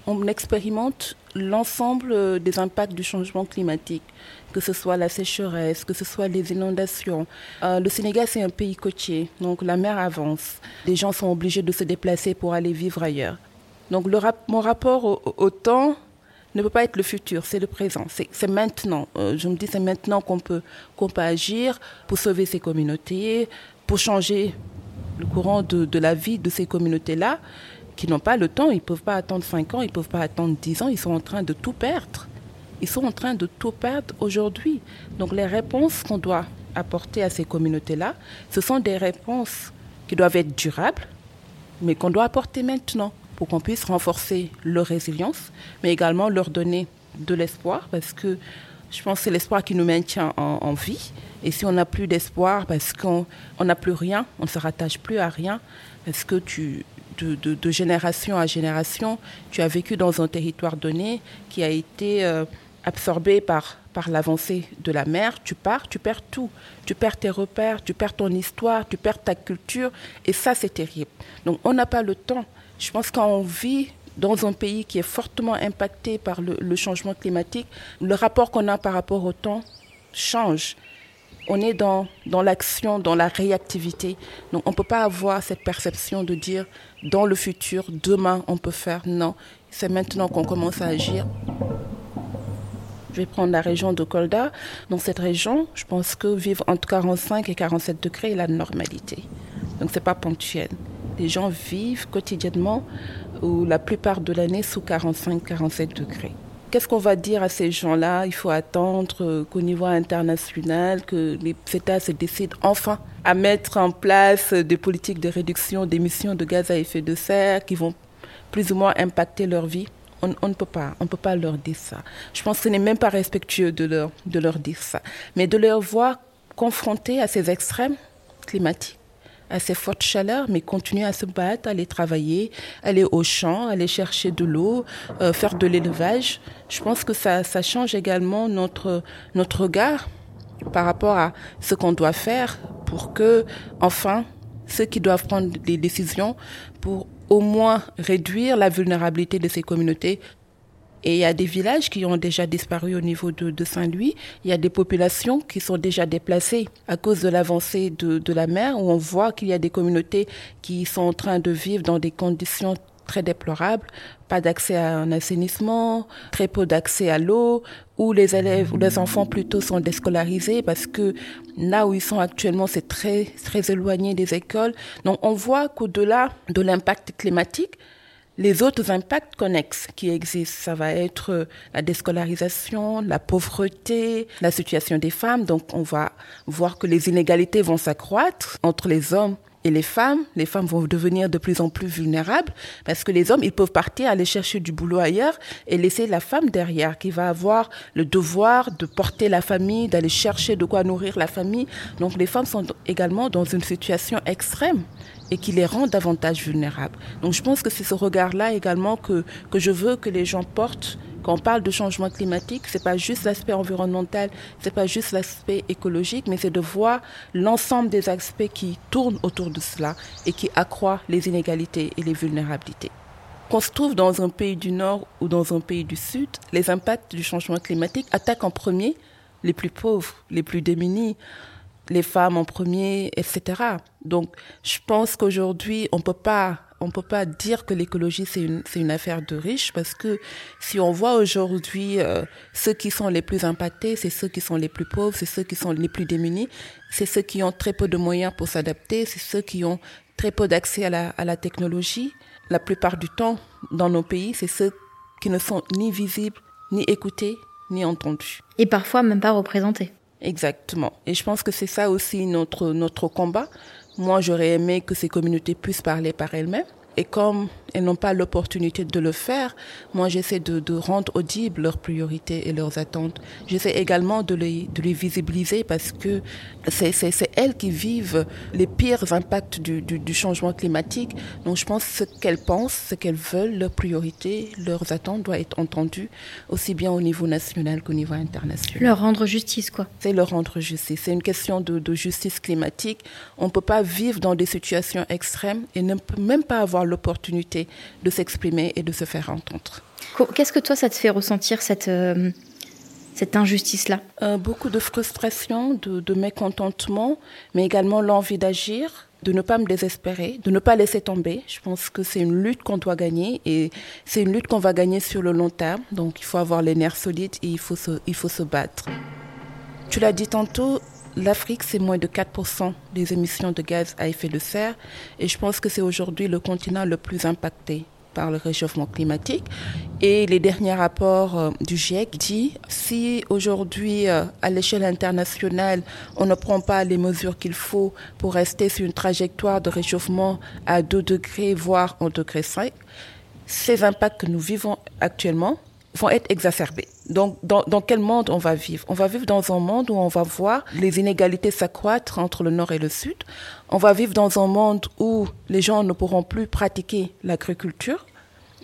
on expérimente l'ensemble des impacts du changement climatique, que ce soit la sécheresse, que ce soit les inondations. Euh, le Sénégal, c'est un pays côtier, donc la mer avance. Les gens sont obligés de se déplacer pour aller vivre ailleurs. Donc mon rapport au, temps, ne peut pas être le futur, c'est le présent, c'est maintenant. Euh, je me dis c'est maintenant qu'on peut, qu'on peut agir pour sauver ces communautés, pour changer le courant de, la vie de ces communautés-là, qui n'ont pas le temps, ils ne peuvent pas attendre 5 ans, ils ne peuvent pas attendre 10 ans, ils sont en train de tout perdre. Ils sont en train de tout perdre aujourd'hui. Donc les réponses qu'on doit apporter à ces communautés-là, ce sont des réponses qui doivent être durables, mais qu'on doit apporter maintenant pour qu'on puisse renforcer leur résilience, mais également leur donner de l'espoir, parce que je pense que c'est l'espoir qui nous maintient en, vie. Et si on n'a plus d'espoir, parce qu'on n'a plus rien, on ne se rattache plus à rien, parce que tu, de, génération à génération, tu as vécu dans un territoire donné qui a été euh, absorbé par, par l'avancée de la mer, tu pars, tu perds tout. Tu perds tes repères, tu perds ton histoire, tu perds ta culture, et ça, c'est terrible. Donc, on n'a pas le temps. Je pense qu'on vit dans un pays qui est fortement impacté par le, changement climatique, le rapport qu'on a par rapport au temps change. On est dans, dans l'action, dans la réactivité. Donc on ne peut pas avoir cette perception de dire dans le futur, demain, on peut faire. Non, c'est maintenant qu'on commence à agir. Je vais prendre la région de Kolda. Dans cette région, je pense que vivre entre 45 et 47 degrés est la normalité. Donc ce n'est pas ponctuel. Les gens vivent quotidiennement ou la plupart de l'année sous 45-47 degrés. Qu'est-ce qu'on va dire à ces gens-là? Il faut attendre euh, qu'au niveau international, que les États se décident enfin à mettre en place des politiques de réduction d'émissions de gaz à effet de serre qui vont plus ou moins impacter leur vie. On, ne peut pas, on peut pas leur dire ça. Je pense que ce n'est même pas respectueux de leur, de leur dire ça, mais de leur voir confrontés à ces extrêmes climatiques à ces fortes chaleurs, mais continuer à se battre, aller travailler, aller au champ, aller chercher de l'eau, euh, faire de l'élevage. Je pense que ça, ça change également notre, notre regard par rapport à ce qu'on doit faire pour que, enfin, ceux qui doivent prendre des décisions pour au moins réduire la vulnérabilité de ces communautés et il y a des villages qui ont déjà disparu au niveau de, Saint-Louis. Il y a des populations qui sont déjà déplacées à cause de l'avancée de, la mer, où on voit qu'il y a des communautés qui sont en train de vivre dans des conditions très déplorables, pas d'accès à un assainissement, très peu d'accès à l'eau, où les élèves ou les enfants plutôt sont déscolarisés parce que là où ils sont actuellement, c'est très, très éloigné des écoles. Donc on voit qu'au-delà de l'impact climatique, les autres impacts connexes qui existent, ça va être euh, la déscolarisation, la pauvreté, la situation des femmes. Donc on va voir que les inégalités vont s'accroître entre les hommes et les femmes, les femmes vont devenir de plus en plus vulnérables parce que les hommes, ils peuvent partir aller chercher du boulot ailleurs et laisser la femme derrière qui va avoir le devoir de porter la famille, d'aller chercher de quoi nourrir la famille. Donc les femmes sont également dans une situation extrême et qui les rend davantage vulnérables. Donc je pense que c'est ce regard-là également que, que je veux que les gens portent quand on parle de changement climatique, c'est pas juste l'aspect environnemental, c'est pas juste l'aspect écologique, mais c'est de voir l'ensemble des aspects qui tournent autour de cela et qui accroît les inégalités et les vulnérabilités. Qu'on se trouve dans un pays du Nord ou dans un pays du Sud, les impacts du changement climatique attaquent en premier les plus pauvres, les plus démunis, les femmes en premier, etc. Donc, je pense qu'aujourd'hui, on peut pas, on peut pas dire que l'écologie c'est une, c'est une affaire de riches parce que si on voit aujourd'hui euh, ceux qui sont les plus impactés, c'est ceux qui sont les plus pauvres, c'est ceux qui sont les plus démunis, c'est ceux qui ont très peu de moyens pour s'adapter, c'est ceux qui ont très peu d'accès à la, à la technologie. La plupart du temps, dans nos pays, c'est ceux qui ne sont ni visibles, ni écoutés, ni entendus. Et parfois même pas représentés. Exactement. Et je pense que c'est ça aussi notre, notre combat. Moi, j'aurais aimé que ces communautés puissent parler par elles-mêmes. Et comme elles n'ont pas l'opportunité de le faire, moi j'essaie de, de, rendre audibles leurs priorités et leurs attentes. J'essaie également de les, de les visibiliser parce que c'est elles qui vivent les pires impacts du, du, du, changement climatique. Donc je pense que ce qu'elles pensent, ce qu'elles veulent, leurs priorités, leurs attentes doivent être entendues aussi bien au niveau national qu'au niveau international. Leur rendre justice, quoi. C'est leur rendre justice. C'est une question de, de justice climatique. On ne peut pas vivre dans des situations extrêmes et ne peut même pas avoir l'opportunité de s'exprimer et de se faire entendre. Qu'est-ce que toi, ça te fait ressentir cette, euh, cette injustice-là? Euh, Beaucoup de frustration, de, de, mécontentement, mais également l'envie d'agir. de ne pas me désespérer, de ne pas laisser tomber. Je pense que c'est une lutte qu'on doit gagner et c'est une lutte qu'on va gagner sur le long terme. Donc il faut avoir les nerfs solides et il faut se, il faut se battre. Tu l'as dit tantôt, l'Afrique, c'est moins de 4% des émissions de gaz à effet de serre et je pense que c'est aujourd'hui le continent le plus impacté par le réchauffement climatique. Et les derniers rapports euh, du GIEC disent si aujourd'hui, euh, à l'échelle internationale, on ne prend pas les mesures qu'il faut pour rester sur une trajectoire de réchauffement à 2 degrés, voire 1 degré 5, ces impacts que nous vivons actuellement vont être exacerbés. Donc, dans, quel monde on va vivre? On va vivre dans un monde où on va voir les inégalités s'accroître entre le nord et le sud. On va vivre dans un monde où les gens ne pourront plus pratiquer l'agriculture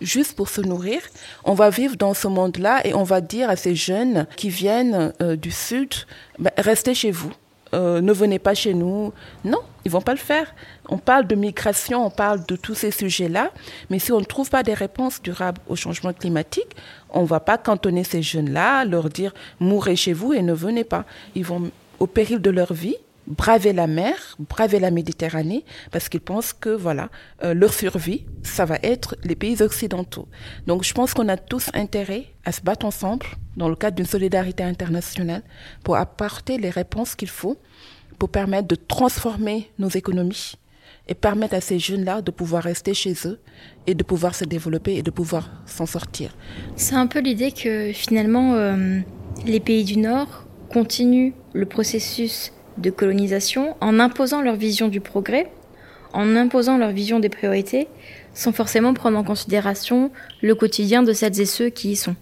juste pour se nourrir. On va vivre dans ce monde-là et on va dire à ces jeunes qui viennent euh, du sud, ben, restez chez vous. Euh, ne venez pas chez nous. Non, ils vont pas le faire. On parle de migration, on parle de tous ces sujets-là, mais si on ne trouve pas des réponses durables au changement climatique, on va pas cantonner ces jeunes-là, leur dire mourrez chez vous et ne venez pas. Ils vont au péril de leur vie braver la mer, braver la Méditerranée, parce qu'ils pensent que voilà, euh, leur survie, ça va être les pays occidentaux. Donc je pense qu'on a tous intérêt à se battre ensemble dans le cadre d'une solidarité internationale pour apporter les réponses qu'il faut pour permettre de transformer nos économies et permettre à ces jeunes-là de pouvoir rester chez eux et de pouvoir se développer et de pouvoir s'en sortir. C'est un peu l'idée que finalement euh, les pays du Nord continuent le processus de colonisation en imposant leur vision du progrès, en imposant leur vision des priorités, sans forcément prendre en considération le quotidien de celles et ceux qui y sont.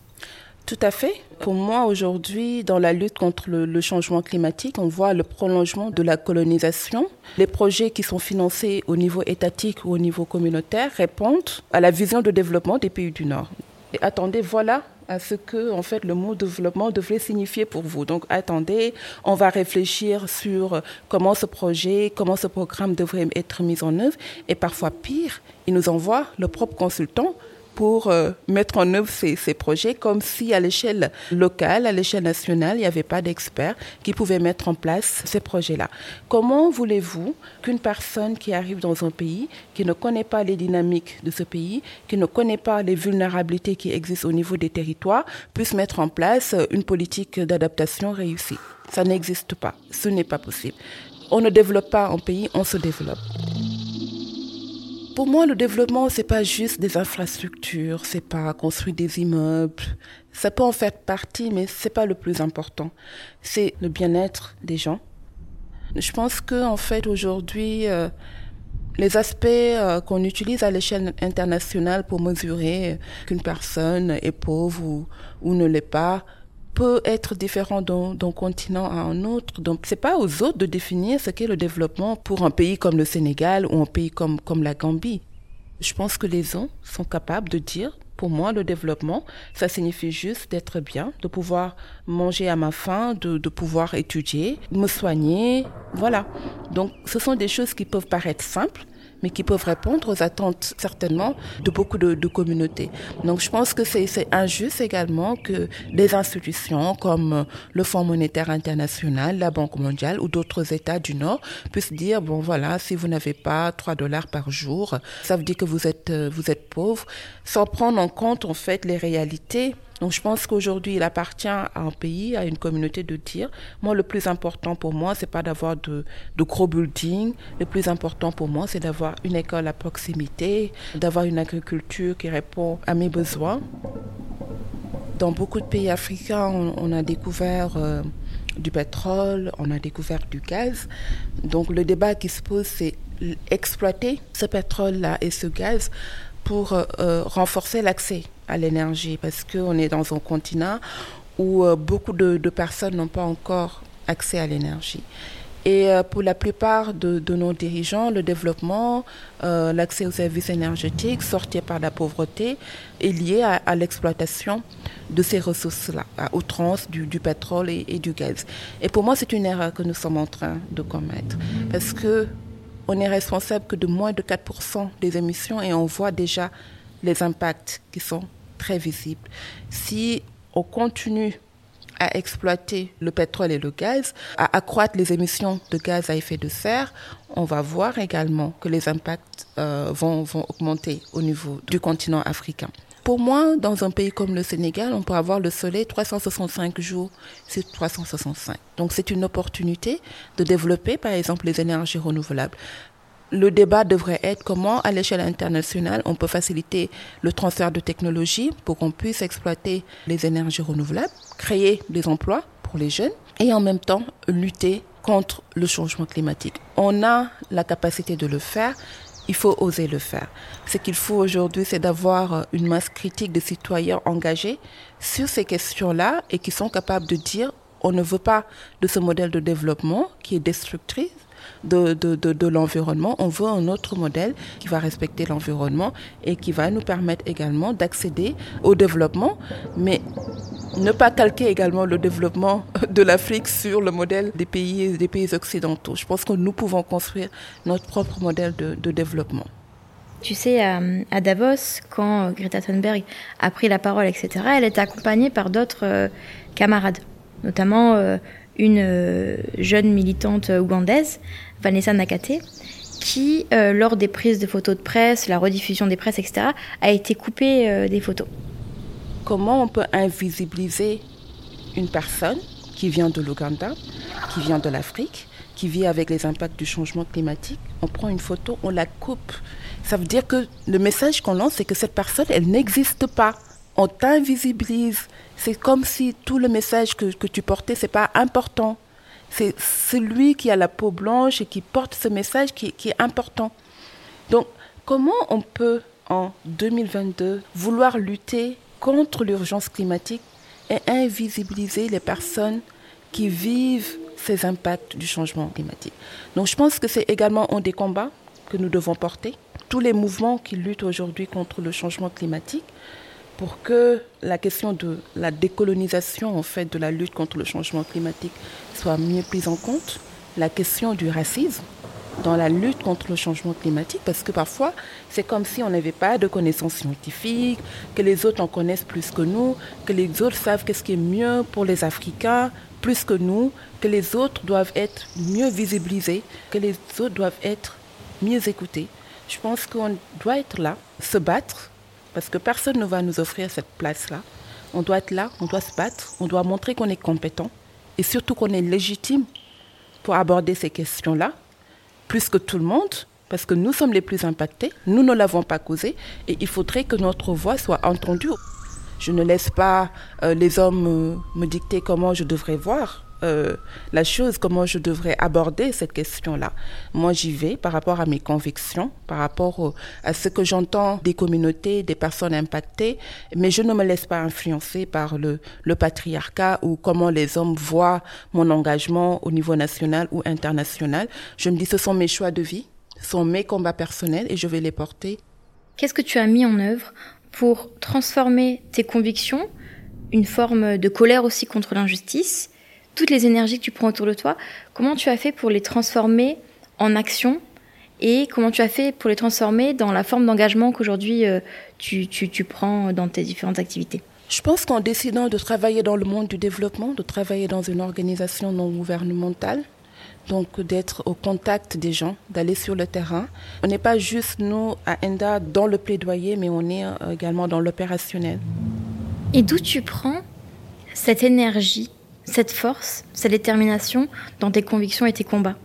Tout à fait. Pour moi, aujourd'hui, dans la lutte contre le, changement climatique, on voit le prolongement de la colonisation. Les projets qui sont financés au niveau étatique ou au niveau communautaire répondent à la vision de développement des pays du Nord. Et attendez, voilà à ce que en fait le mot développement devrait signifier pour vous. Donc attendez, on va réfléchir sur comment ce projet, comment ce programme devrait être mis en œuvre et parfois pire, ils nous envoient le propre consultant pour euh, mettre en œuvre ces, ces, projets comme si à l'échelle locale, à l'échelle nationale, il n'y avait pas d'experts qui pouvaient mettre en place ces projets-là. Comment voulez-vous qu'une personne qui arrive dans un pays, qui ne connaît pas les dynamiques de ce pays, qui ne connaît pas les vulnérabilités qui existent au niveau des territoires, puisse mettre en place une politique d'adaptation réussie? Ça n'existe pas. Ce n'est pas possible. On ne développe pas un pays, on se développe. Pour moi, le développement, c'est pas juste des infrastructures, c'est pas construire des immeubles. Ça peut en faire partie, mais c'est pas le plus important. C'est le bien-être des gens. Je pense que, en fait, aujourd'hui, euh, les aspects euh, qu'on utilise à l'échelle internationale pour mesurer qu'une personne est pauvre ou, ou ne l'est pas, peut être différent d'un continent à un autre. Donc, c'est pas aux autres de définir ce qu'est le développement pour un pays comme le Sénégal ou un pays comme, comme la Gambie. Je pense que les uns sont capables de dire, pour moi, le développement, ça signifie juste d'être bien, de pouvoir manger à ma faim, de, de pouvoir étudier, me soigner, voilà. Donc, ce sont des choses qui peuvent paraître simples, mais qui peuvent répondre aux attentes certainement de beaucoup de, de communautés. Donc je pense que c'est injuste également que des institutions comme le Fonds monétaire international, la Banque mondiale ou d'autres États du Nord puissent dire, bon voilà, si vous n'avez pas 3 dollars par jour, ça veut dire que vous êtes, vous êtes pauvre, sans prendre en compte en fait les réalités donc je pense qu'aujourd'hui, il appartient à un pays, à une communauté de dire, moi, le plus important pour moi, c'est pas d'avoir de, gros buildings. Le plus important pour moi, c'est d'avoir une école à proximité, d'avoir une agriculture qui répond à mes besoins. Dans beaucoup de pays africains, on, on a découvert euh, du pétrole, on a découvert du gaz. Donc le débat qui se pose, c'est exploiter ce pétrole-là et ce gaz pour euh, renforcer l'accès à l'énergie parce qu'on est dans un continent où euh, beaucoup de, personnes n'ont pas encore accès à l'énergie. Et euh, pour la plupart de, nos dirigeants, le développement, euh, l'accès aux services énergétiques, sortir par la pauvreté, est lié à, l'exploitation de ces ressources-là, à outrance du, du pétrole et, et, du gaz. Et pour moi, c'est une erreur que nous sommes en train de commettre. Parce que on est responsable que de moins de 4% des émissions et on voit déjà les impacts qui sont très visibles. Si on continue à exploiter le pétrole et le gaz, à accroître les émissions de gaz à effet de serre, on va voir également que les impacts euh, vont augmenter au niveau du continent africain. Pour moi, dans un pays comme le Sénégal, on peut avoir le soleil 365 jours sur 365. Donc c'est une opportunité de développer, par exemple, les énergies renouvelables. Le débat devrait être comment, à l'échelle internationale, on peut faciliter le transfert de technologies pour qu'on puisse exploiter les énergies renouvelables, créer des emplois pour les jeunes et en même temps lutter contre le changement climatique. On a la capacité de le faire, il faut oser le faire. Ce qu'il faut aujourd'hui, c'est d'avoir une masse critique de citoyens engagés sur ces questions-là et qui sont capables de dire on ne veut pas de ce modèle de développement qui est destructrice de, de, de, l'environnement. On veut un autre modèle qui va respecter l'environnement et qui va nous permettre également d'accéder au développement, mais ne pas calquer également le développement de l'Afrique sur le modèle des pays, des pays occidentaux. Je pense que nous pouvons construire notre propre modèle de, de développement. Tu sais, à, à, Davos, quand Greta Thunberg a pris la parole, etc., elle était accompagnée par d'autres euh, camarades, notamment euh, une euh, jeune militante ougandaise, Vanessa Nakate, qui, euh, lors des prises de photos de presse, la rediffusion des presses, etc., a été coupée euh, des photos. Comment on peut invisibiliser une personne qui vient de l'Ouganda, qui vient de l'Afrique, qui vit avec les impacts du changement climatique? On prend une photo, on la coupe. Ça veut dire que le message qu'on lance, c'est que cette personne, elle n'existe pas. On t'invisibilise. C'est comme si tout le message que, que tu portais, c'est pas important. C'est celui qui a la peau blanche et qui porte ce message qui, est important. Donc, comment on peut, en 2022, vouloir lutter contre l'urgence climatique et invisibiliser les personnes qui vivent ces impacts du changement climatique? Donc je pense que c'est également un des combats que nous devons porter. Tous les mouvements qui luttent aujourd'hui contre le changement climatique pour que la question de la décolonisation en fait de la lutte contre le changement climatique soit mieux prise en compte, la question du racisme dans la lutte contre le changement climatique parce que parfois c'est comme si on n'avait pas de connaissances scientifiques, que les autres en connaissent plus que nous, que les autres savent qu'est-ce qui est mieux pour les Africains plus que nous, que les autres doivent être mieux visibilisés, que les autres doivent être mieux écoutés. Je pense qu'on doit être là, se battre, parce que personne ne va nous offrir cette place-là. On doit être là, on doit se battre, on doit montrer qu'on est compétent et surtout qu'on est légitime pour aborder ces questions-là, plus que tout le monde, parce que nous sommes les plus impactés, nous ne l'avons pas causé, et il faudrait que notre voix soit entendue. Je ne laisse pas euh, les hommes euh, me dicter comment je devrais voir euh, la chose, comment je devrais aborder cette question-là. Moi, j'y vais par rapport à mes convictions, par rapport à ce que j'entends des communautés, des personnes impactées, mais je ne me laisse pas influencer par le, le patriarcat ou comment les hommes voient mon engagement au niveau national ou international. Je me dis, ce sont mes choix de vie, ce sont mes combats personnels et je vais les porter. Qu'est-ce que tu as mis en œuvre pour transformer tes convictions, une forme de colère aussi contre l'injustice, toutes les énergies que tu prends autour de toi, comment tu as fait pour les transformer en action et comment tu as fait pour les transformer dans la forme d'engagement qu'aujourd'hui euh, tu, tu, tu prends dans tes différentes activités? Je pense qu'en décidant de travailler dans le monde du développement, de travailler dans une organisation non gouvernementale, donc d'être au contact des gens, d'aller sur le terrain. On n'est pas juste, nous, à ENDA, dans le plaidoyer, mais on est euh, également dans l'opérationnel. Et d'où tu prends cette énergie, cette force, cette détermination dans tes convictions et tes combats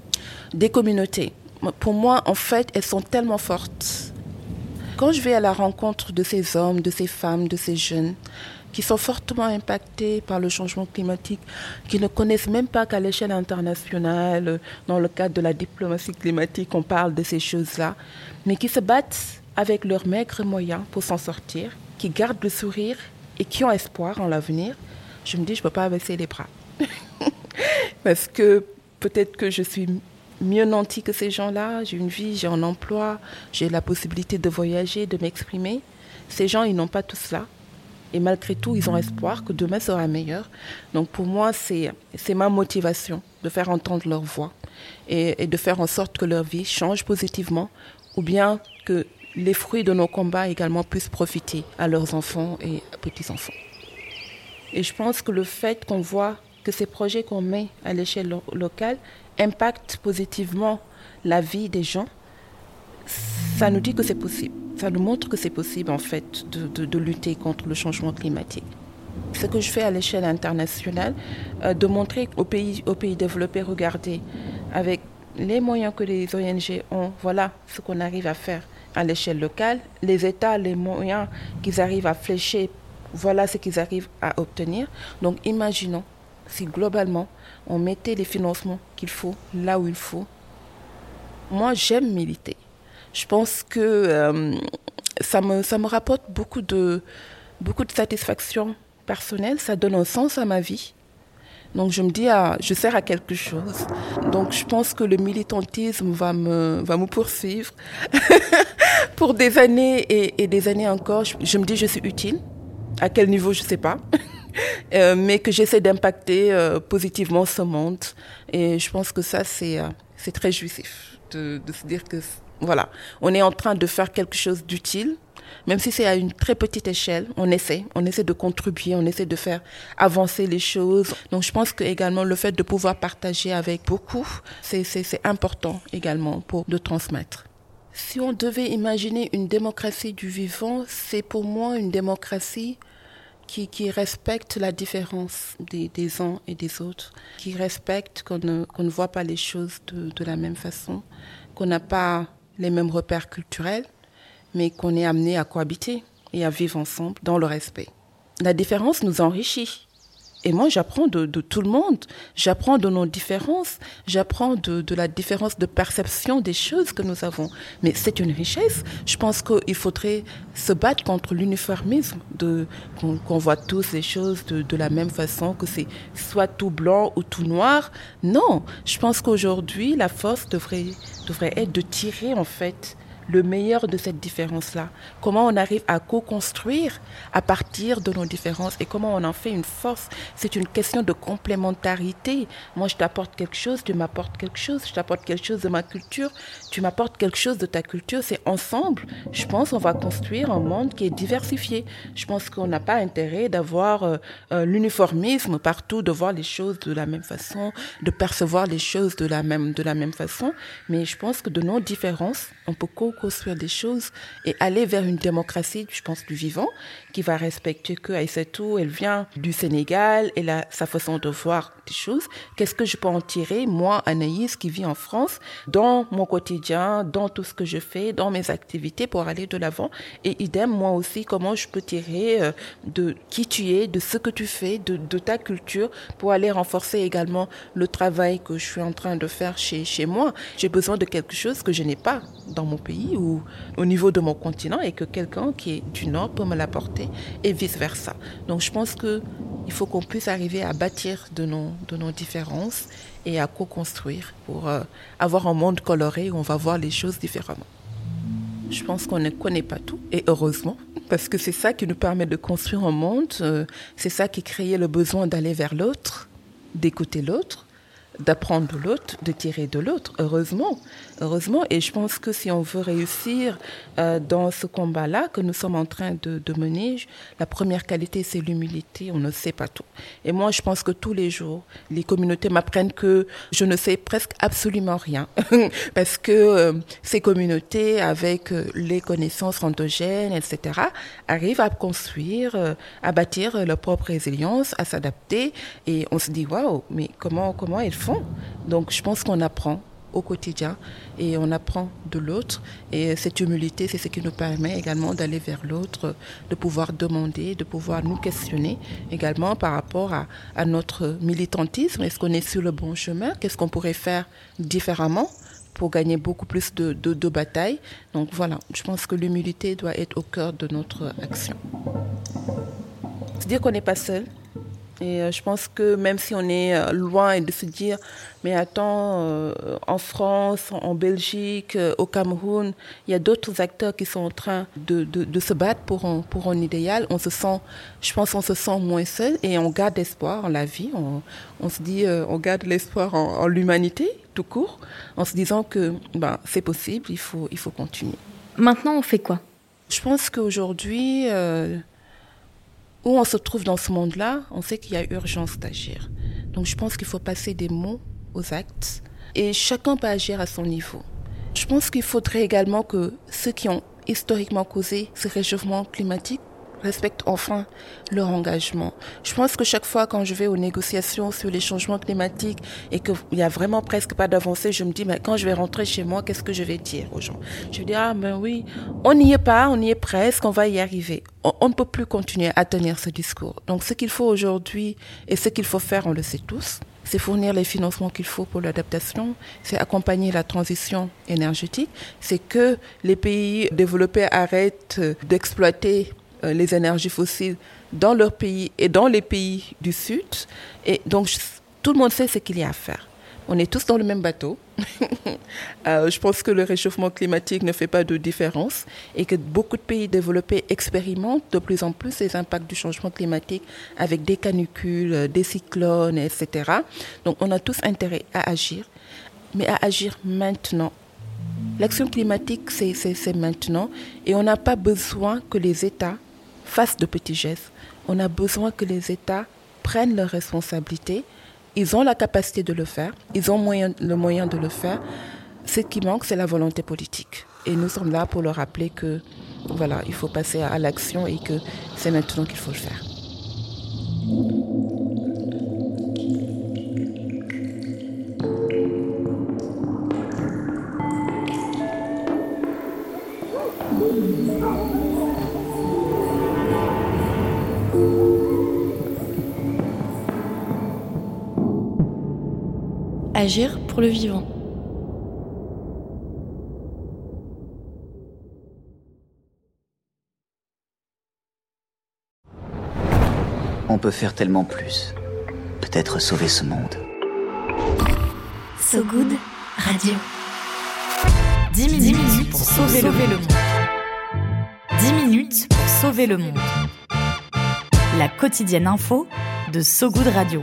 Des communautés. Pour moi, en fait, elles sont tellement fortes. Quand je vais à la rencontre de ces hommes, de ces femmes, de ces jeunes, qui sont fortement impactés par le changement climatique, qui ne connaissent même pas qu'à l'échelle internationale, dans le cadre de la diplomatie climatique, on parle de ces choses-là, mais qui se battent avec leurs maigres moyens pour s'en sortir, qui gardent le sourire et qui ont espoir en l'avenir, je me dis, je ne peux pas baisser les bras. Parce que peut-être que je suis mieux nantie que ces gens-là, j'ai une vie, j'ai un emploi, j'ai la possibilité de voyager, de m'exprimer. Ces gens, ils n'ont pas tout cela. Et malgré tout, ils ont espoir que demain sera meilleur. Donc pour moi, c'est ma motivation de faire entendre leur voix et, et, de faire en sorte que leur vie change positivement ou bien que les fruits de nos combats également puissent profiter à leurs enfants et petits-enfants. Et je pense que le fait qu'on voit que ces projets qu'on met à l'échelle locale impactent positivement la vie des gens, ça nous dit que c'est possible. Ça nous montre que c'est possible, en fait, de, lutter contre le changement climatique. Ce que je fais à l'échelle internationale, euh, de montrer aux pays, aux pays développés, regardez, avec les moyens que les ONG ont, voilà ce qu'on arrive à faire à l'échelle locale. Les États, les moyens qu'ils arrivent à flécher, voilà ce qu'ils arrivent à obtenir. Donc imaginons si globalement on mettait les financements qu'il faut là où il faut. Moi, j'aime militer. Je pense que euh, ça, me, ça me rapporte beaucoup de, beaucoup de satisfaction personnelle, ça donne un sens à ma vie. Donc je me dis, ah, je sers à quelque chose. Donc je pense que le militantisme va me, va me poursuivre pour des années et, des années encore. Je, me dis, je suis utile. À quel niveau, je ne sais pas. Euh, mais que j'essaie d'impacter euh, positivement ce monde. Et je pense que ça, c'est euh, très jouissif de, de se dire que, voilà, on est en train de faire quelque chose d'utile même si c'est à une très petite échelle, on essaie, on essaie de contribuer, on essaie de faire avancer les choses. Donc je pense que également le fait de pouvoir partager avec beaucoup, c'est important également pour le transmettre. Si on devait imaginer une démocratie du vivant, c'est pour moi une démocratie qui, qui respecte la différence des, uns et des autres, qui respecte qu'on ne, ne, voit pas les choses de la même façon, qu'on n'a pas les mêmes repères culturels, mais qu'on est amené à cohabiter et à vivre ensemble dans le respect. La différence nous enrichit. Et moi, j'apprends de, tout le monde. J'apprends de nos différences. J'apprends de, la différence de perception des choses que nous avons. Mais c'est une richesse. Je pense qu'il faudrait se battre contre l'uniformisme, qu'on voit tous les choses de, de la même façon, que c'est soit tout blanc ou tout noir. Non, je pense qu'aujourd'hui, la force devrait, devrait être de tirer en fait le meilleur de cette différence-là. Comment on arrive à co-construire à partir de nos différences et comment on en fait une force? C'est une question de complémentarité. Moi, je t'apporte quelque chose, tu m'apportes quelque chose, je t'apporte quelque chose de ma culture, tu m'apportes quelque chose de ta culture. C'est ensemble, je pense, on va construire un monde qui est diversifié. Je pense qu'on n'a pas intérêt d'avoir euh, euh, l'uniformisme partout, de voir les choses de la même façon, de percevoir les choses de la même, de la même façon. Mais je pense que de nos différences, on peut co construire des choses et aller vers une démocratie, je pense, du vivant, qui va respecter que Aïssatou, elle vient du Sénégal, elle a sa façon de voir des choses. Qu'est-ce que je peux en tirer, moi, Anaïs, qui vit en France, dans mon quotidien, dans tout ce que je fais, dans mes activités pour aller de l'avant? Et idem, moi aussi, comment je peux tirer euh, de qui tu es, de ce que tu fais, de, de ta culture, pour aller renforcer également le travail que je suis en train de faire chez, chez moi? J'ai besoin de quelque chose que je n'ai pas dans mon pays ou au niveau de mon continent et que quelqu'un qui est du Nord peut me l'apporter et vice-versa. Donc je pense qu'il faut qu'on puisse arriver à bâtir de nos, de nos différences et à co-construire pour euh, avoir un monde coloré où on va voir les choses différemment. Je pense qu'on ne connaît pas tout, et heureusement, parce que c'est ça qui nous permet de construire un monde, euh, c'est ça qui crée le besoin d'aller vers l'autre, d'écouter l'autre, d'apprendre de l'autre, de tirer de l'autre, heureusement. Heureusement, et je pense que si on veut réussir euh, dans ce combat-là que nous sommes en train de, mener, la première qualité, c'est l'humilité. On ne sait pas tout. Et moi, je pense que tous les jours, les communautés m'apprennent que je ne sais presque absolument rien. Parce que euh, ces communautés, avec euh, les connaissances endogènes, etc., arrivent à construire, à bâtir leur propre résilience, à s'adapter. Et on se dit, waouh, mais comment, comment elles Donc, je pense qu'on apprend au quotidien et on apprend de l'autre. Et cette humilité, c'est ce qui nous permet également d'aller vers l'autre, de pouvoir demander, de pouvoir nous questionner également par rapport à, notre militantisme. Est-ce qu'on est sur le bon chemin? Qu'est-ce qu'on pourrait faire différemment pour gagner beaucoup plus de, batailles? Donc voilà, je pense que l'humilité doit être au cœur de notre action. C'est dire qu'on n'est pas seul, et euh, je pense que même si on est euh, loin et de se dire, mais attends, euh, en France, en Belgique, au Cameroun, il y a d'autres acteurs qui sont en train de, de, de, se battre pour un, pour un idéal. On se sent, je pense, on se sent moins seul et on garde espoir en la vie. On, on se dit, on garde l'espoir en, en l'humanité tout court, en se disant que ben, c'est possible, il faut, il faut continuer. Maintenant, on fait quoi? Je pense qu'aujourd'hui, où on se trouve dans ce monde-là, on sait qu'il y a urgence d'agir. Donc je pense qu'il faut passer des mots aux actes et chacun peut agir à son niveau. Je pense qu'il faudrait également que ceux qui ont historiquement causé ce réchauffement climatique respectent enfin leur engagement. Je pense que chaque fois quand je vais aux négociations sur les changements climatiques et qu'il n'y a vraiment presque pas d'avancée, je me dis, mais quand je vais rentrer chez moi, qu'est-ce que je vais dire aux gens? Je vais dire, ah ben oui, on n'y est pas, on y est presque, on va y arriver. On, ne peut plus continuer à tenir ce discours. Donc ce qu'il faut aujourd'hui et ce qu'il faut faire, on le sait tous, c'est fournir les financements qu'il faut pour l'adaptation, c'est accompagner la transition énergétique, c'est que les pays développés arrêtent d'exploiter les énergies fossiles dans leur pays et dans les pays du Sud. Et donc, tout le monde sait ce qu'il y a à faire. On est tous dans le même bateau. euh, je pense que le réchauffement climatique ne fait pas de différence et que beaucoup de pays développés expérimentent de plus en plus les impacts du changement climatique avec des canicules, des cyclones, etc. Donc on a tous intérêt à agir, mais à agir maintenant. L'action climatique, c'est maintenant et on n'a pas besoin que les États fassent de petits gestes. On a besoin que les États prennent leurs responsabilités ils ont la capacité de le faire, ils ont moyen, le moyen de le faire. Ce qui manque, c'est la volonté politique. Et nous sommes là pour leur rappeler que voilà, il faut passer à l'action et que c'est maintenant qu'il faut le faire. Agir pour le vivant. On peut faire tellement plus. Peut-être sauver ce monde. So Good Radio. 10 minutes, pour sauver, le, monde. 10 minutes pour sauver le monde. La quotidienne info de So Good Radio.